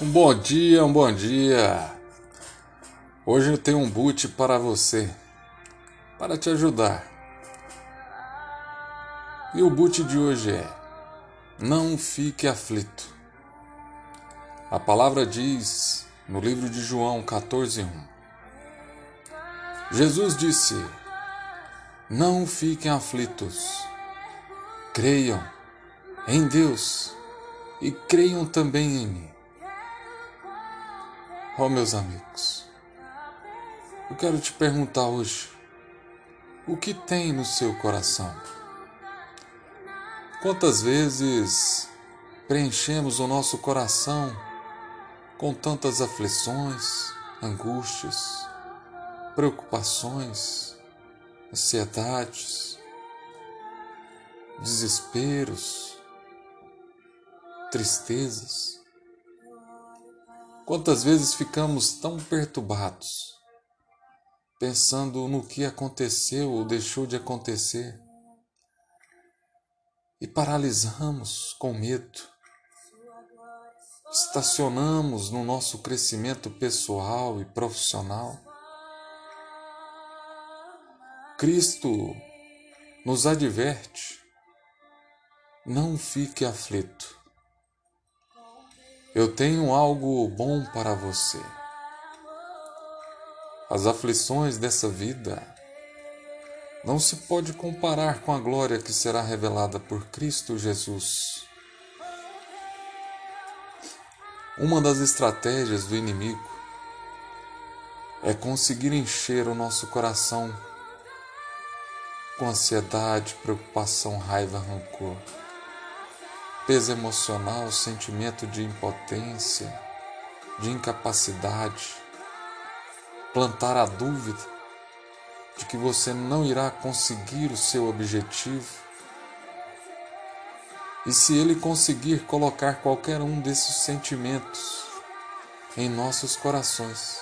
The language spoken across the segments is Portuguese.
Um bom dia, um bom dia. Hoje eu tenho um boot para você, para te ajudar. E o boot de hoje é: Não fique aflito. A palavra diz no livro de João 14:1. Jesus disse: Não fiquem aflitos. Creiam em Deus e creiam também em mim. Oh, meus amigos, eu quero te perguntar hoje: o que tem no seu coração? Quantas vezes preenchemos o nosso coração com tantas aflições, angústias, preocupações, ansiedades, desesperos, tristezas? Quantas vezes ficamos tão perturbados, pensando no que aconteceu ou deixou de acontecer, e paralisamos com medo, estacionamos no nosso crescimento pessoal e profissional. Cristo nos adverte: não fique aflito eu tenho algo bom para você. As aflições dessa vida não se pode comparar com a glória que será revelada por Cristo Jesus. Uma das estratégias do inimigo é conseguir encher o nosso coração com ansiedade, preocupação, raiva, rancor peso emocional, sentimento de impotência, de incapacidade, plantar a dúvida de que você não irá conseguir o seu objetivo. E se ele conseguir colocar qualquer um desses sentimentos em nossos corações,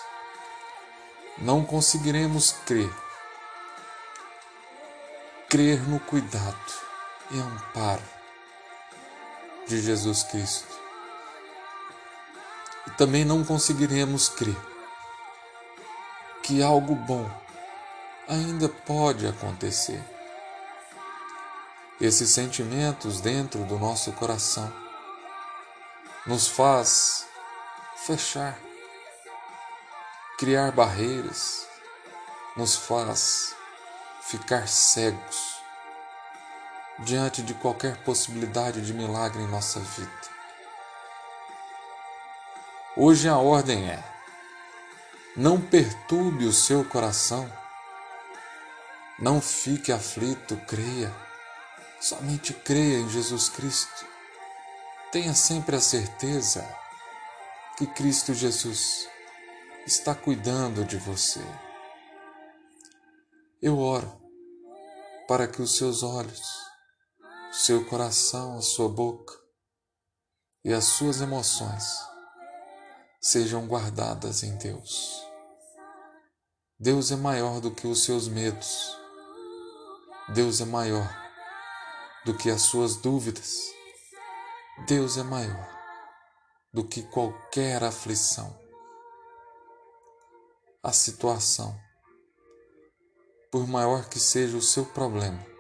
não conseguiremos crer. Crer no cuidado e amparo de Jesus Cristo. E também não conseguiremos crer que algo bom ainda pode acontecer. Esses sentimentos dentro do nosso coração nos faz fechar, criar barreiras, nos faz ficar cegos diante de qualquer possibilidade de milagre em nossa vida. Hoje a ordem é: não perturbe o seu coração, não fique aflito, creia, somente creia em Jesus Cristo. Tenha sempre a certeza que Cristo Jesus está cuidando de você. Eu oro para que os seus olhos seu coração, a sua boca e as suas emoções sejam guardadas em Deus. Deus é maior do que os seus medos. Deus é maior do que as suas dúvidas. Deus é maior do que qualquer aflição. A situação, por maior que seja o seu problema,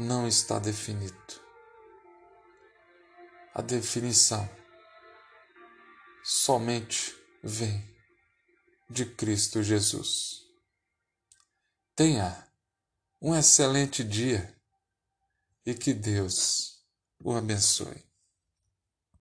não está definido. A definição somente vem de Cristo Jesus. Tenha um excelente dia e que Deus o abençoe.